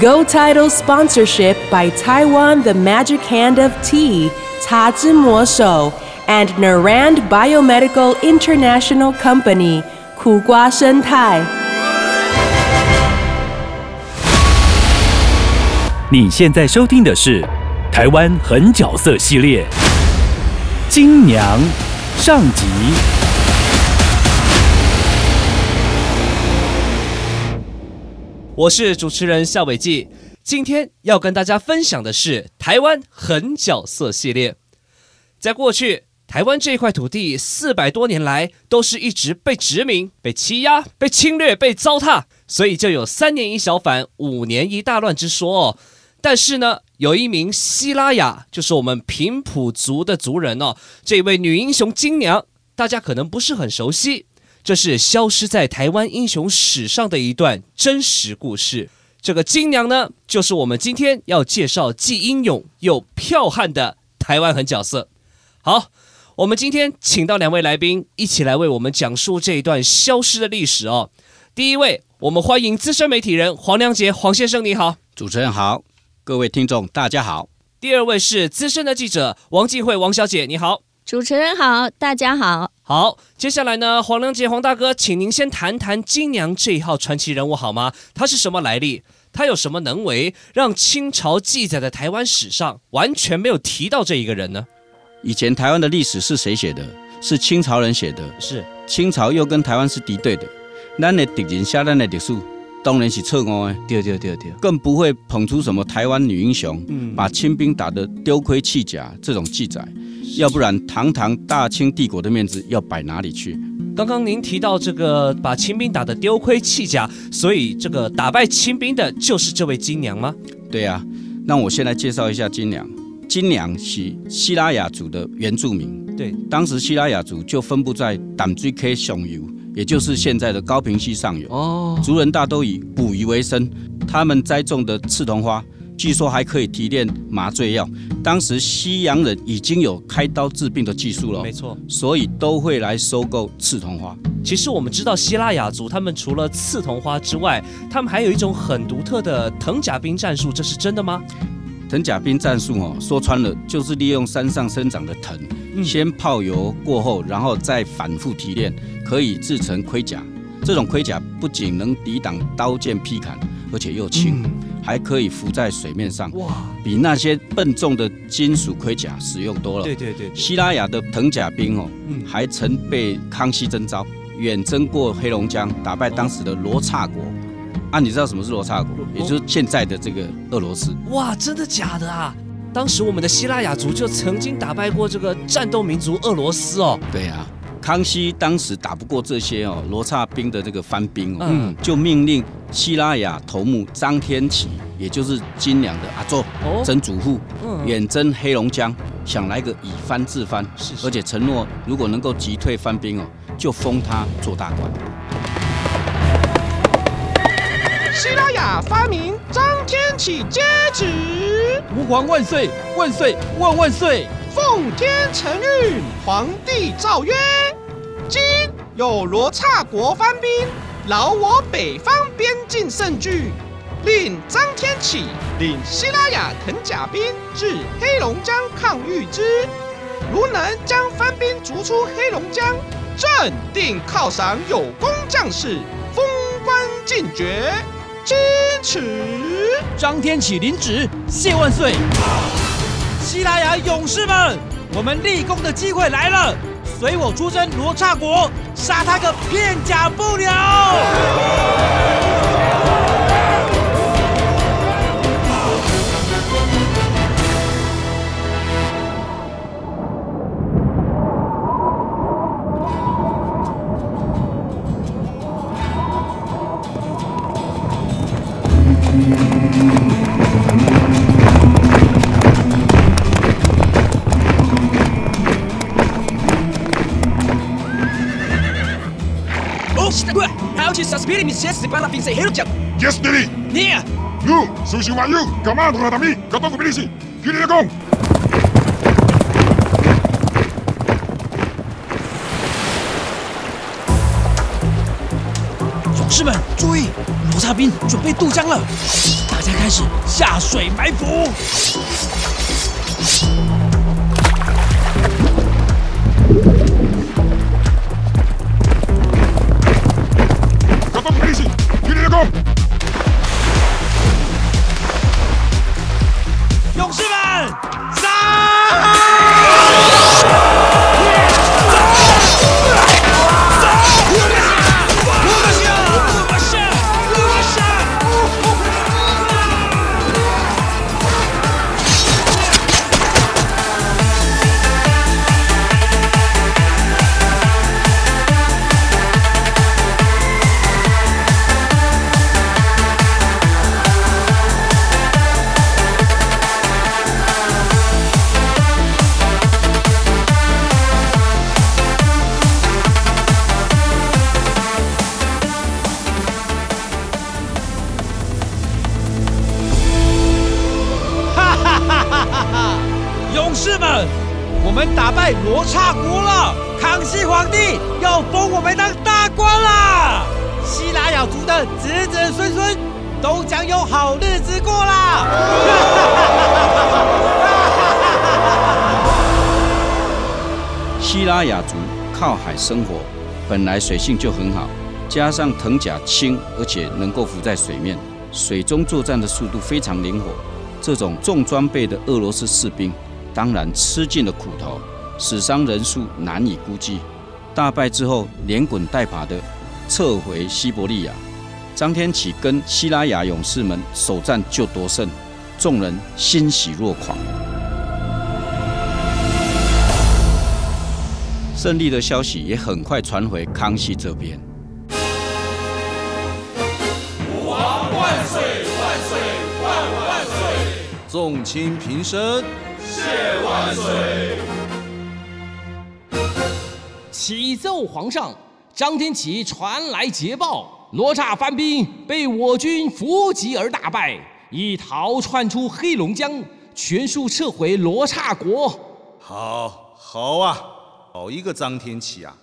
Go Title sponsorship by Taiwan The Magic Hand of Tea, 茶之魔手 and Narand Biomedical International Company, 苦瓜生态。你现在收听的是台湾狠角色系列《金娘》上集。 我是主持人夏伟记，今天要跟大家分享的是台湾狠角色系列。在过去，台湾这块土地四百多年来都是一直被殖民、被欺压、被侵略、被糟蹋，所以就有三年一小反、五年一大乱之说哦。但是呢，有一名希拉雅，就是我们平埔族的族人哦，这位女英雄金娘，大家可能不是很熟悉。这是消失在台湾英雄史上的一段真实故事。这个金娘呢，就是我们今天要介绍既英勇又剽悍的台湾狠角色。好，我们今天请到两位来宾，一起来为我们讲述这一段消失的历史哦。第一位，我们欢迎资深媒体人黄良杰黄先生，你好。主持人好，各位听众大家好。第二位是资深的记者王静慧王小姐，你好。主持人好，大家好。好，接下来呢，黄良杰黄大哥，请您先谈谈金娘这一号传奇人物好吗？他是什么来历？他有什么能为，让清朝记载在台湾史上完全没有提到这一个人呢？以前台湾的历史是谁写的？是清朝人写的。是清朝又跟台湾是敌对的，咱的敌人写咱的历史，当然是错误的，对对对对，更不会捧出什么台湾女英雄，嗯把清兵打得丢盔弃甲这种记载。要不然，堂堂大清帝国的面子要摆哪里去？刚刚您提到这个把清兵打得丢盔弃甲，所以这个打败清兵的就是这位金娘吗？对啊，那我先来介绍一下金娘。金娘是西拉雅族的原住民，对，当时西拉雅族就分布在淡水溪上游，也就是现在的高平溪上游。哦，族人大都以捕鱼为生，他们栽种的刺桐花，据说还可以提炼麻醉药。当时西洋人已经有开刀治病的技术了没，错。所以都会来收购刺桐花。其实我们知道希腊雅族，他们除了刺桐花之外，他们还有一种很独特的藤甲兵战术，这是真的吗？藤甲兵战术哦，说穿了就是利用山上生长的藤，嗯先泡油过后，然后再反复提炼，可以制成盔甲。这种盔甲不仅能抵挡刀剑劈砍，而且又轻，还可以浮在水面上，哇，比那些笨重的金属盔甲实用多了。对对对对，希拉雅的藤甲兵哦，嗯还曾被康熙征召，远征过黑龙江，打败当时的罗刹国。啊，你知道什么是罗刹国？也就是现在的这个俄罗斯。哇，真的假的啊？当时我们的希腊雅族就曾经打败过这个战斗民族俄罗斯哦。对呀、康熙当时打不过这些哦罗刹兵的这个番兵哦，嗯，就命令希腊雅头目张天启，也就是金良的阿周哦，曾祖父，嗯远征黑龙江，想来个以番制番，是是而且承诺如果能够击退番兵哦，就封他做大官。希拉雅发明张天启接旨，吾皇万岁万岁万万岁！奉天承运，皇帝诏曰：今有罗刹国番兵扰我北方边境甚惧，令张天启领希拉雅藤甲兵至黑龙江抗御之。如能将番兵逐出黑龙江，朕定犒赏有功将士，封官进爵。支持。张天启领旨，谢万岁！西班牙勇士们，我们立功的机会来了！随我出征罗刹国，杀他个片甲不留！Yes. 勇士们注意，罗刹兵准备渡江了，大家开始下水埋伏。好日子过啦！希拉雅族靠海生活，本来水性就很好，加上藤甲轻，而且能够浮在水面，水中作战的速度非常灵活。这种重装备的俄罗斯士兵，当然吃尽了苦头，死伤人数难以估计。大败之后，连滚带爬的撤回西伯利亚。张天启跟希拉雅勇士们首战就夺胜，众人欣喜若狂。胜利的消息也很快传回康熙这边。吾皇万岁万岁万万岁众卿平身。启奏皇上，张天启传来捷报，罗刹番兵被我军伏击而大败，已逃窜出黑龙江，全数撤回罗刹国。好，好啊，好一个张天启啊！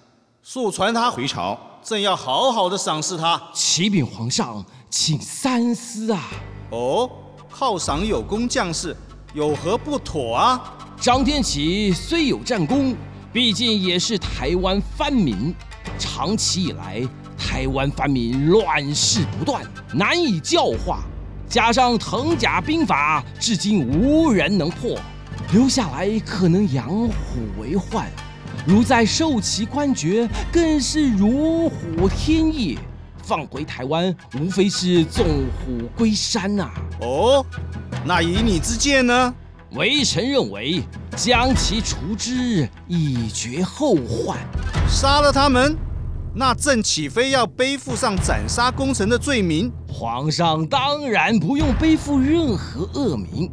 速传他回朝，朕要好好的赏识他。启禀皇上，请三思啊！哦，犒赏有功将士，有何不妥啊？张天启虽有战功，毕竟也是台湾藩民。长期以来，台湾藩民乱世不断，难以教化。加上藤甲兵法至今无人能破，留下来可能养虎为患。如再受其官爵，更是如虎添翼。放回台湾，无非是纵虎归山呐、哦，那以你之见呢？微臣认为，将其除之，以绝后患。杀了他们，那朕岂非要背负上斩杀功臣的罪名？皇上当然不用背负任何恶名，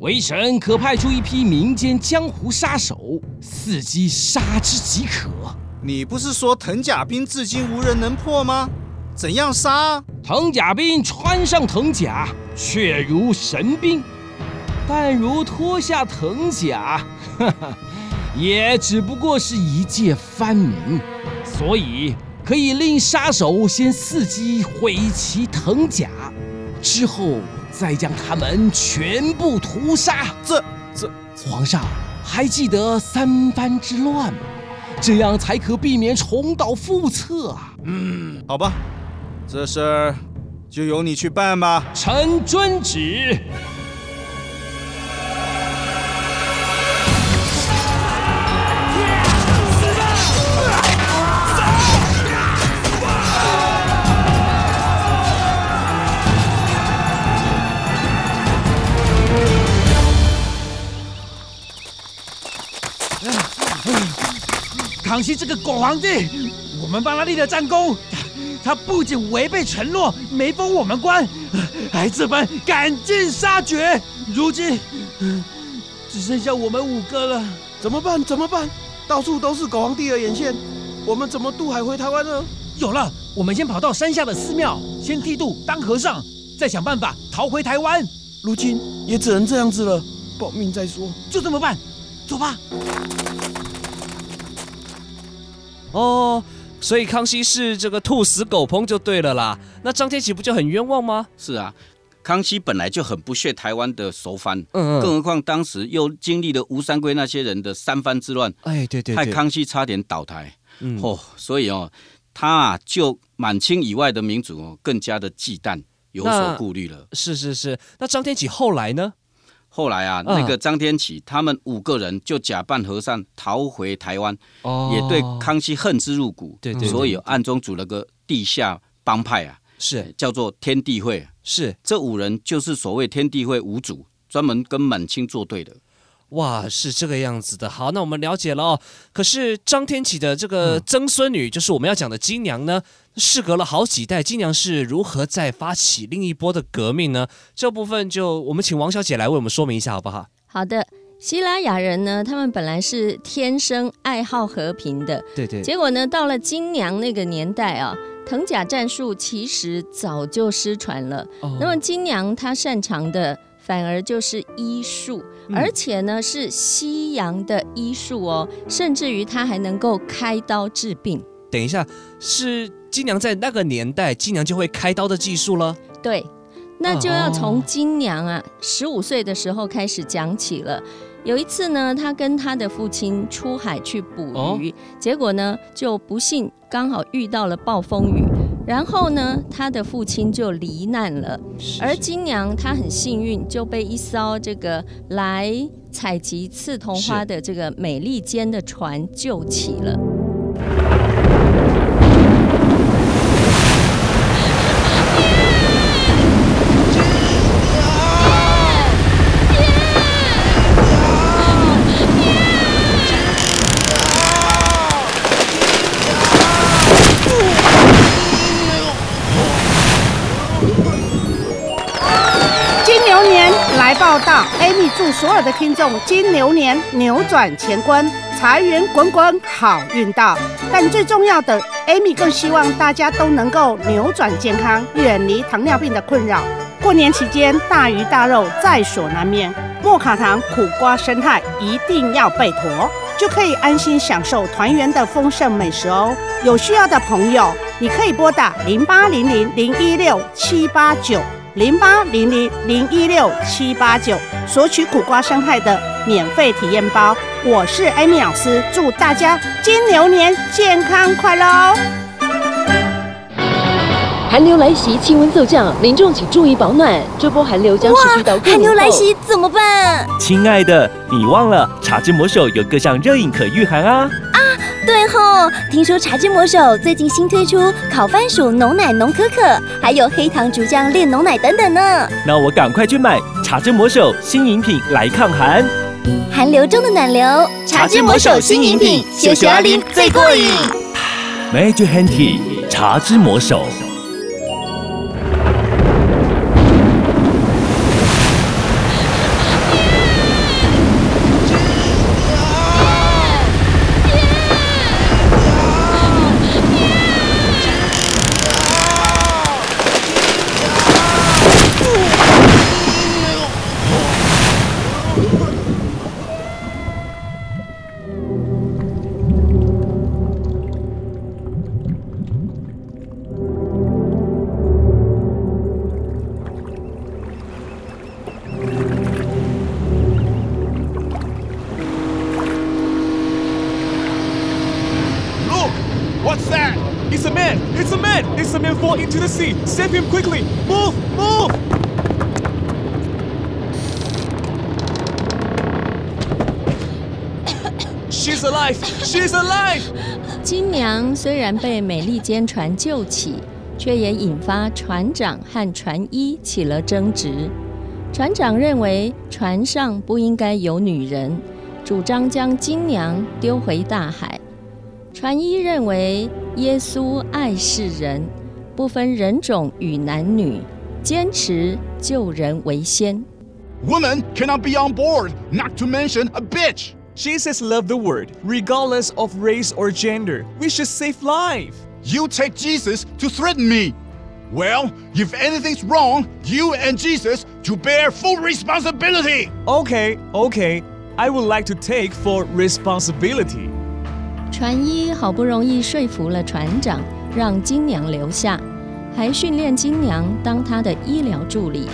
微臣可派出一批民间江湖杀手，伺机杀之即可。你不是说藤甲兵至今无人能破吗？怎样杀啊？藤甲兵穿上藤甲，却如神兵；但如脱下藤甲，哈哈，也只不过是一介藩民。所以可以令杀手先伺机毁其藤甲，之后再将他们全部屠杀。这这，皇上还记得三藩之乱吗？这样才可避免重蹈覆辙啊！嗯好吧，这事儿就由你去办吧。臣遵旨。康熙这个狗皇帝，我们帮他立了战功，他不仅违背承诺，没封我们官，还这般赶尽杀绝。如今只剩下我们五个了，怎么办？怎么办？到处都是狗皇帝的眼线，我们怎么渡海回台湾呢？有了，我们先跑到山下的寺庙，先剃度当和尚，再想办法逃回台湾。如今也只能这样子了，保命再说。就这么办，走吧。哦，所以康熙是这个兔死狗烹就对了啦。那张天启不就很冤枉吗？是啊，康熙本来就很不屑台湾的熟藩，嗯嗯更何况当时又经历了吴三桂那些人的三藩之乱，哎，对对害，康熙差点倒台。嗯哦，所以哦，他啊就满清以外的民族哦更加的忌惮，有所顾虑了。是是是。那张天启后来呢？后来啊，嗯那个张天启他们五个人就假扮和尚逃回台湾，哦也对康熙恨之入骨，对对对所以暗中组了个地下帮派啊，是叫做天地会。是这五人就是所谓天地会五祖，专门跟满清作对的。哇，是这个样子的。好，那我们了解了哦。可是张天启的这个曾孙女，就是我们要讲的金娘呢，事隔了好几代，金娘是如何再发起另一波的革命呢？这部分就我们请王小姐来为我们说明一下，好不好？好的，希拉雅人呢，他们本来是天生爱好和平的，对对，结果呢，到了金娘那个年代啊，藤甲战术其实早就失传了。哦那么金娘她擅长的反而就是医术，嗯而且呢是西洋的医术哦，甚至于她还能够开刀治病。等一下，是金娘在那个年代，金娘就会开刀的技术了。对，那就要从哦金娘啊十五岁的时候开始讲起了。有一次呢，她跟她的父亲出海去捕哦鱼，结果呢就不幸刚好遇到了暴风雨，然后呢她的父亲就罹难了，而金娘她很幸运就被一艘这个来采集刺桐花的这个美利坚的船救起了。报道，Amy 祝所有的听众金牛年扭转乾坤，财源滚滚，好运到。但最重要的，Amy 更希望大家都能够扭转健康，远离糖尿病的困扰。过年期间，大鱼大肉在所难免，莫卡糖苦瓜生态一定要备妥，就可以安心享受团圆的丰盛美食哦。有需要的朋友，你可以拨打零八零零零一六七八九。零八零零零一六七八九索取苦瓜生态的免费体验包。我是 Amy 老师，祝大家金牛年健康快乐哦！寒流来袭，气温骤降，民众请注意保暖。这波寒流将持续到过寒。流来袭怎么办？亲爱的，你忘了茶之魔手有各项热饮可御寒啊！对吼，听说茶之魔手最近新推出烤番薯浓奶浓可可，还有黑糖竹浆炼浓奶等等呢。那我赶快去买茶之魔手新饮品来抗寒。寒流中的暖流，茶之魔手新饮品，秀秀阿林最过瘾。Magic Handy 茶之魔手。Into the sea! Save him quickly! Move! Move! She's alive! She's alive! 金娘虽然被美利坚船救起，却也引发船长和船医起了争执。船长认为船上不应该有女人，主张将金娘丢回大海。船医认为耶稣爱世人，不分人种与男女，坚持救人为先。 Women cannot be on board, not to mention a bitch. Jesus loved the word, regardless of race or gender. We should save life. You take Jesus to threaten me. Well, if anything's wrong, you and Jesus to bear full responsibility. Okay, okay. I would like to take full responsibility. 船医好不容易说服了船长， 让金娘留下，还训练金娘当他的医疗助理，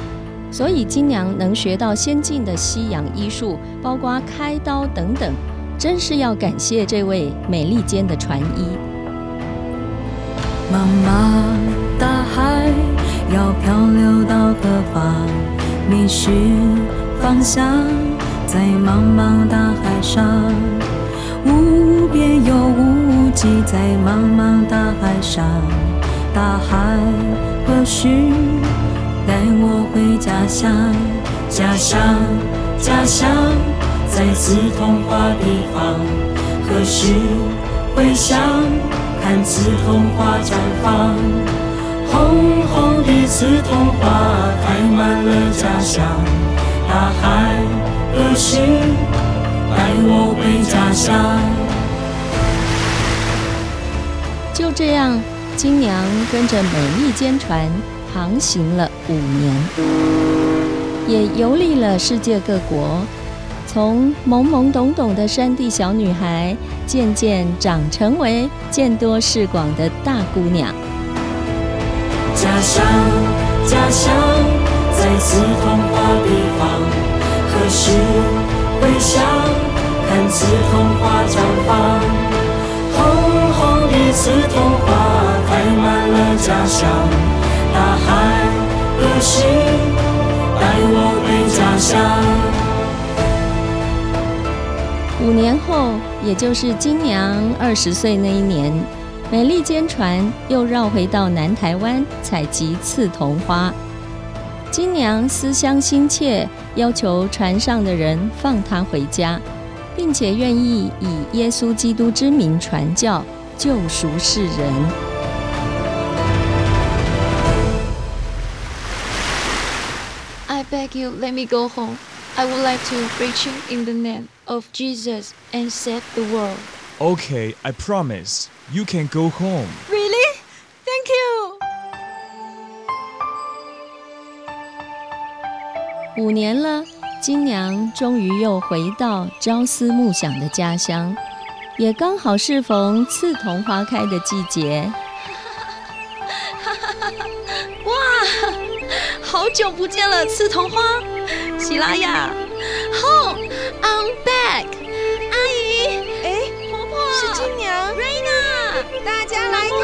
所以金娘能学到先进的西洋医术，包括开刀等等，真是要感谢这位美利坚的船医。茫茫大海要漂流到何方？迷失方向，在茫茫大海上，无边又无际，在茫茫大海上，大海何时带我回家乡？家乡，家乡，在此童话地方，何时回乡？看刺桐花绽放，红红的刺桐花开满了家乡。大海何时带我回家乡？就这样，金娘跟着美利坚船航行了五年，也游历了世界各国。从懵懵懂懂的山地小女孩，渐渐长成为见多识广的大姑娘。家乡，家乡，在此童话地方，何时回乡？看刺桐花绽放，刺桐花开满了家乡。大海何时带我回家乡？五年后，也就是金娘二十岁那一年，美利坚船又绕回到南台湾采集刺桐花。金娘思乡心切，要求船上的人放她回家，并且愿意以耶稣基督之名传教，救赎世人。I beg you, let me go home. I would like to preach in the name of Jesus and save the world. Okay, I promise. You can go home. Really? Thank you. 五年了，金娘终于又回到朝思暮想的家乡，也刚好适逢刺桐花开的季节。哇，好久不见了，刺桐花！喜拉雅，Home, I'm back。阿姨，哎，婆婆，是金娘，Raina，大家来看，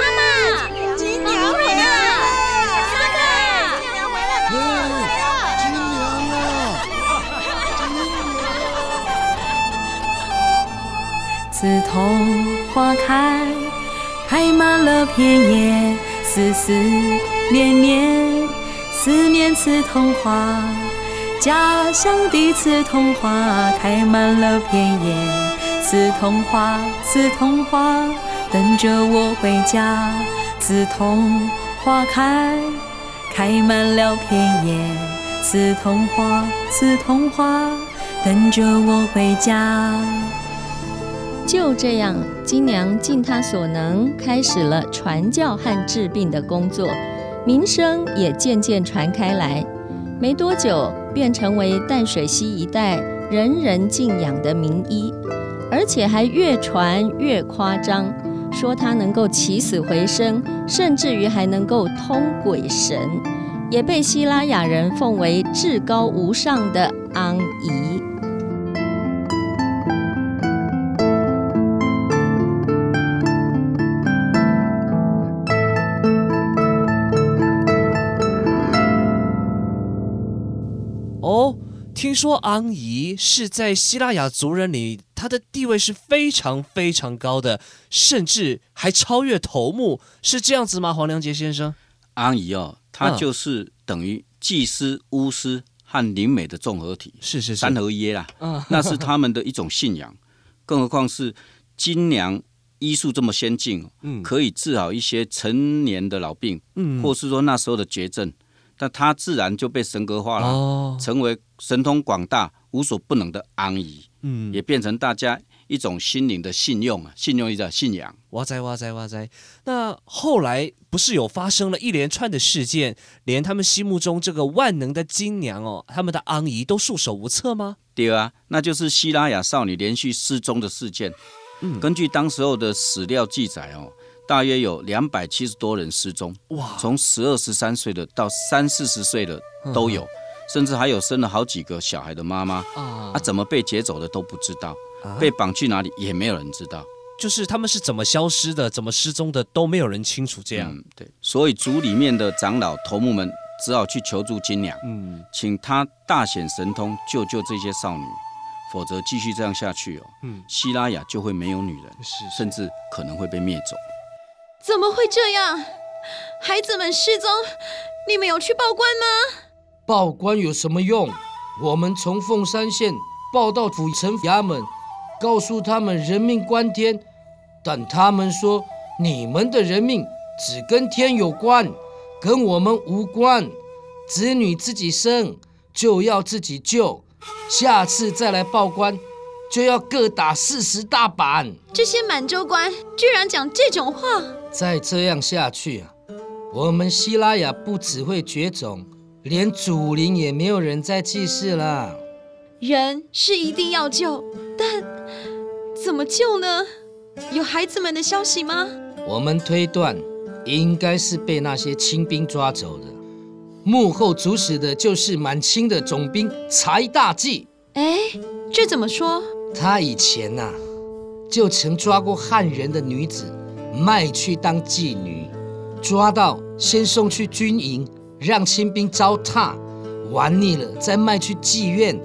花开，开满了片叶，丝丝念念，思念刺桐花。家乡的刺桐花开满了片叶，刺桐花，刺桐花，等着我回家。刺桐花开，开满了片叶，刺桐花，刺桐花，等着我回家。就这样，金娘尽她所能，开始了传教和治病的工作，名声也渐渐传开来。没多久，便成为淡水溪一带人人敬仰的名医，而且还越传越夸张，说他能够起死回生，甚至于还能够通鬼神，也被希拉雅人奉为至高无上的安姨。听说昂姨是在希腊雅族人里，她的地位是非常非常高的，甚至还超越头目，是这样子吗？黄良杰先生，昂姨哦，她就是等于祭司、巫师和灵媒的综合体，是是是，三合一啦。嗯，那是他们的一种信仰，更何况是金娘医术这么先进，嗯，可以治好一些成年的老病，嗯，或是说那时候的绝症。但他自然就被神格化了，哦、成为神通广大、无所不能的安姨，嗯，也变成大家一种心灵的信用啊，信用一个信仰。哇塞哇塞哇塞！那后来不是有发生了一连串的事件，连他们心目中这个万能的金娘哦，他们的安姨都束手无策吗？对啊，那就是希拉雅少女连续失踪的事件。嗯，根据当时候的史料记载哦，大约有两百七十多人失踪。哇，从十二十三岁的到三四十岁的都有，甚至还有生了好几个小孩的妈妈。啊，啊，怎么被劫走的都不知道，被绑去哪里也没有人知道。就是他们是怎么消失的，怎么失踪的都没有人清楚。这样，对，所以族里面的长老头目们只好去求助金娘，嗯，请她大显神通救救这些少女，否则继续这样下去哦，嗯，希拉雅就会没有女人，是，甚至可能会被灭走。怎么会这样？孩子们失踪，你们有去报官吗？报官有什么用？我们从凤山县报到府城衙门。告诉他们人命关天，但他们说你们的人命只跟天有关，跟我们无关。子女自己生就要自己救，下次再来报官就要各打四十大板。这些满洲官居然讲这种话！再这样下去啊，我们希拉雅不只会绝种，连祖灵也没有人再祭祀了。人是一定要救，但怎么救呢？有孩子们的消息吗？我们推断，应该是被那些清兵抓走的。幕后主使的就是满清的总兵柴大济。哎，这怎么说？他以前呐，就曾抓过汉人的女子，卖去当妓女，抓到先送去军营，让清兵糟蹋，玩腻了再卖去妓院。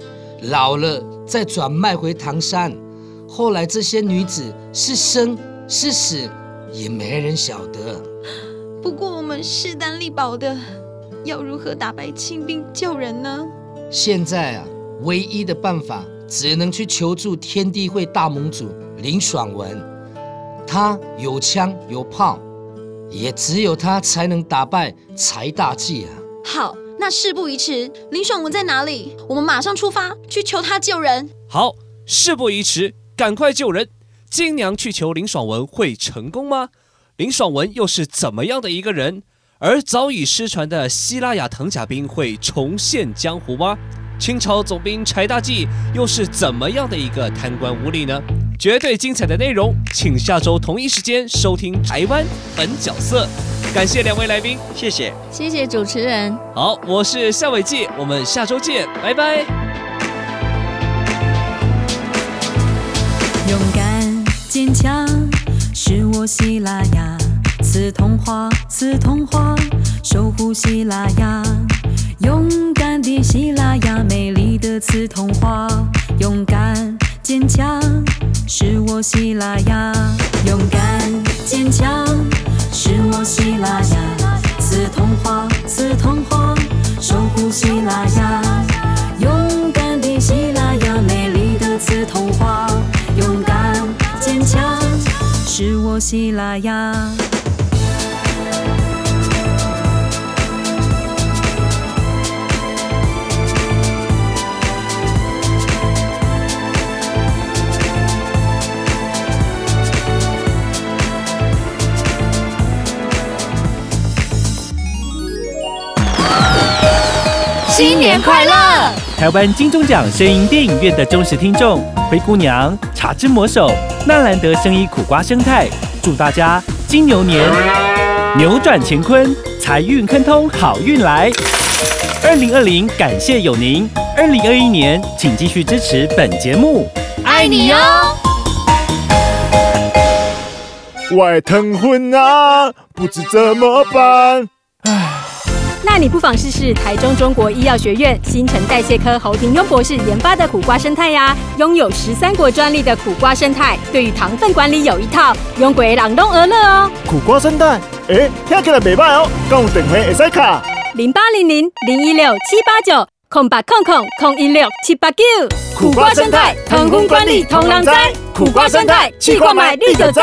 老了再转卖回唐山，后来这些女子是生是死，也没人晓得。不过我们势单力薄的，要如何打败清兵救人呢？现在啊，唯一的办法只能去求助天地会大盟主林爽文，他有枪有炮，也只有他才能打败柴大计啊。好。那事不宜迟，林爽文在哪里？我们马上出发去求他救人。好，事不宜迟，赶快救人。金娘去求林爽文会成功吗？林爽文又是怎么样的一个人？而早已失传的希拉雅藤甲兵会重现江湖吗？清朝总兵柴大纪又是怎么样的一个贪官污吏呢？绝对精彩的内容，请下周同一时间收听《台湾本角色》。感谢两位来宾，谢谢，谢谢主持人。好，我是夏伟记，我们下周见，拜拜。勇敢坚强是我希拉雅，刺童话，刺童话，守护希拉雅。勇敢的希拉雅，美丽的刺童话，勇敢坚强是我希拉雅。勇敢坚强是我希拉雅，刺童话，刺童话，守护希拉雅。勇敢的希拉雅，美丽的刺童话，勇敢坚强是我希拉雅。年快乐！台湾金钟奖声音电影院的忠实听众，灰姑娘、茶之魔手、纳兰德声音苦瓜生态，祝大家金牛年扭转乾坤，财运亨通，好运来！二零二零，感谢有您。二零二一年，请继续支持本节目，爱你哟！我疼昏啊，不知怎么办。那你不妨试试台中中国医药学院新陈代谢科侯廷庸博士研发的苦瓜生态呀，拥有十三国专利的苦瓜生态，对于糖分管理有一套，用鬼朗东而乐哦。苦瓜生态，哎，听起来袂歹哦，讲有电话会使卡。零八零零零一六七八九空八空空空一六七八九。苦瓜生态，糖分管理同人栽。苦瓜生态，去购买立可栽。